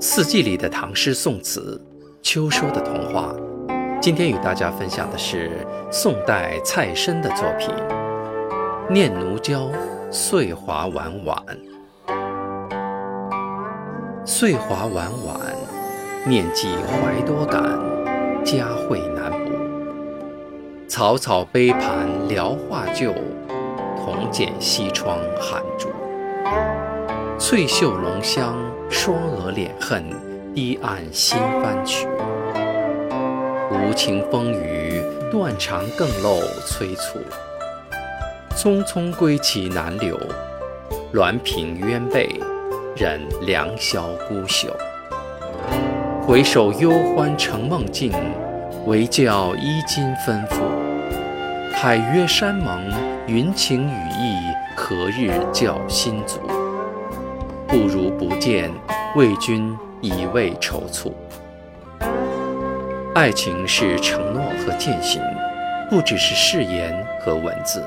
四季里的唐诗宋词，秋收的童话。今天与大家分享的是宋代蔡申的作品《念奴娇·岁华晚晚》。岁华晚晚，念及怀多感，佳会难补。草草杯盘聊画旧，铜剪西窗寒烛。翠袖笼香，双蛾敛恨，堤岸新翻曲。无情风雨，断肠更漏催促。匆匆归期难留，鸾屏鸳背，忍良宵孤宿。回首忧欢成梦境，唯教衣襟吩咐。海约山盟，云情雨意，何日教心足？不如不见，为君一味踌躇。爱情是承诺和践行，不只是誓言和文字。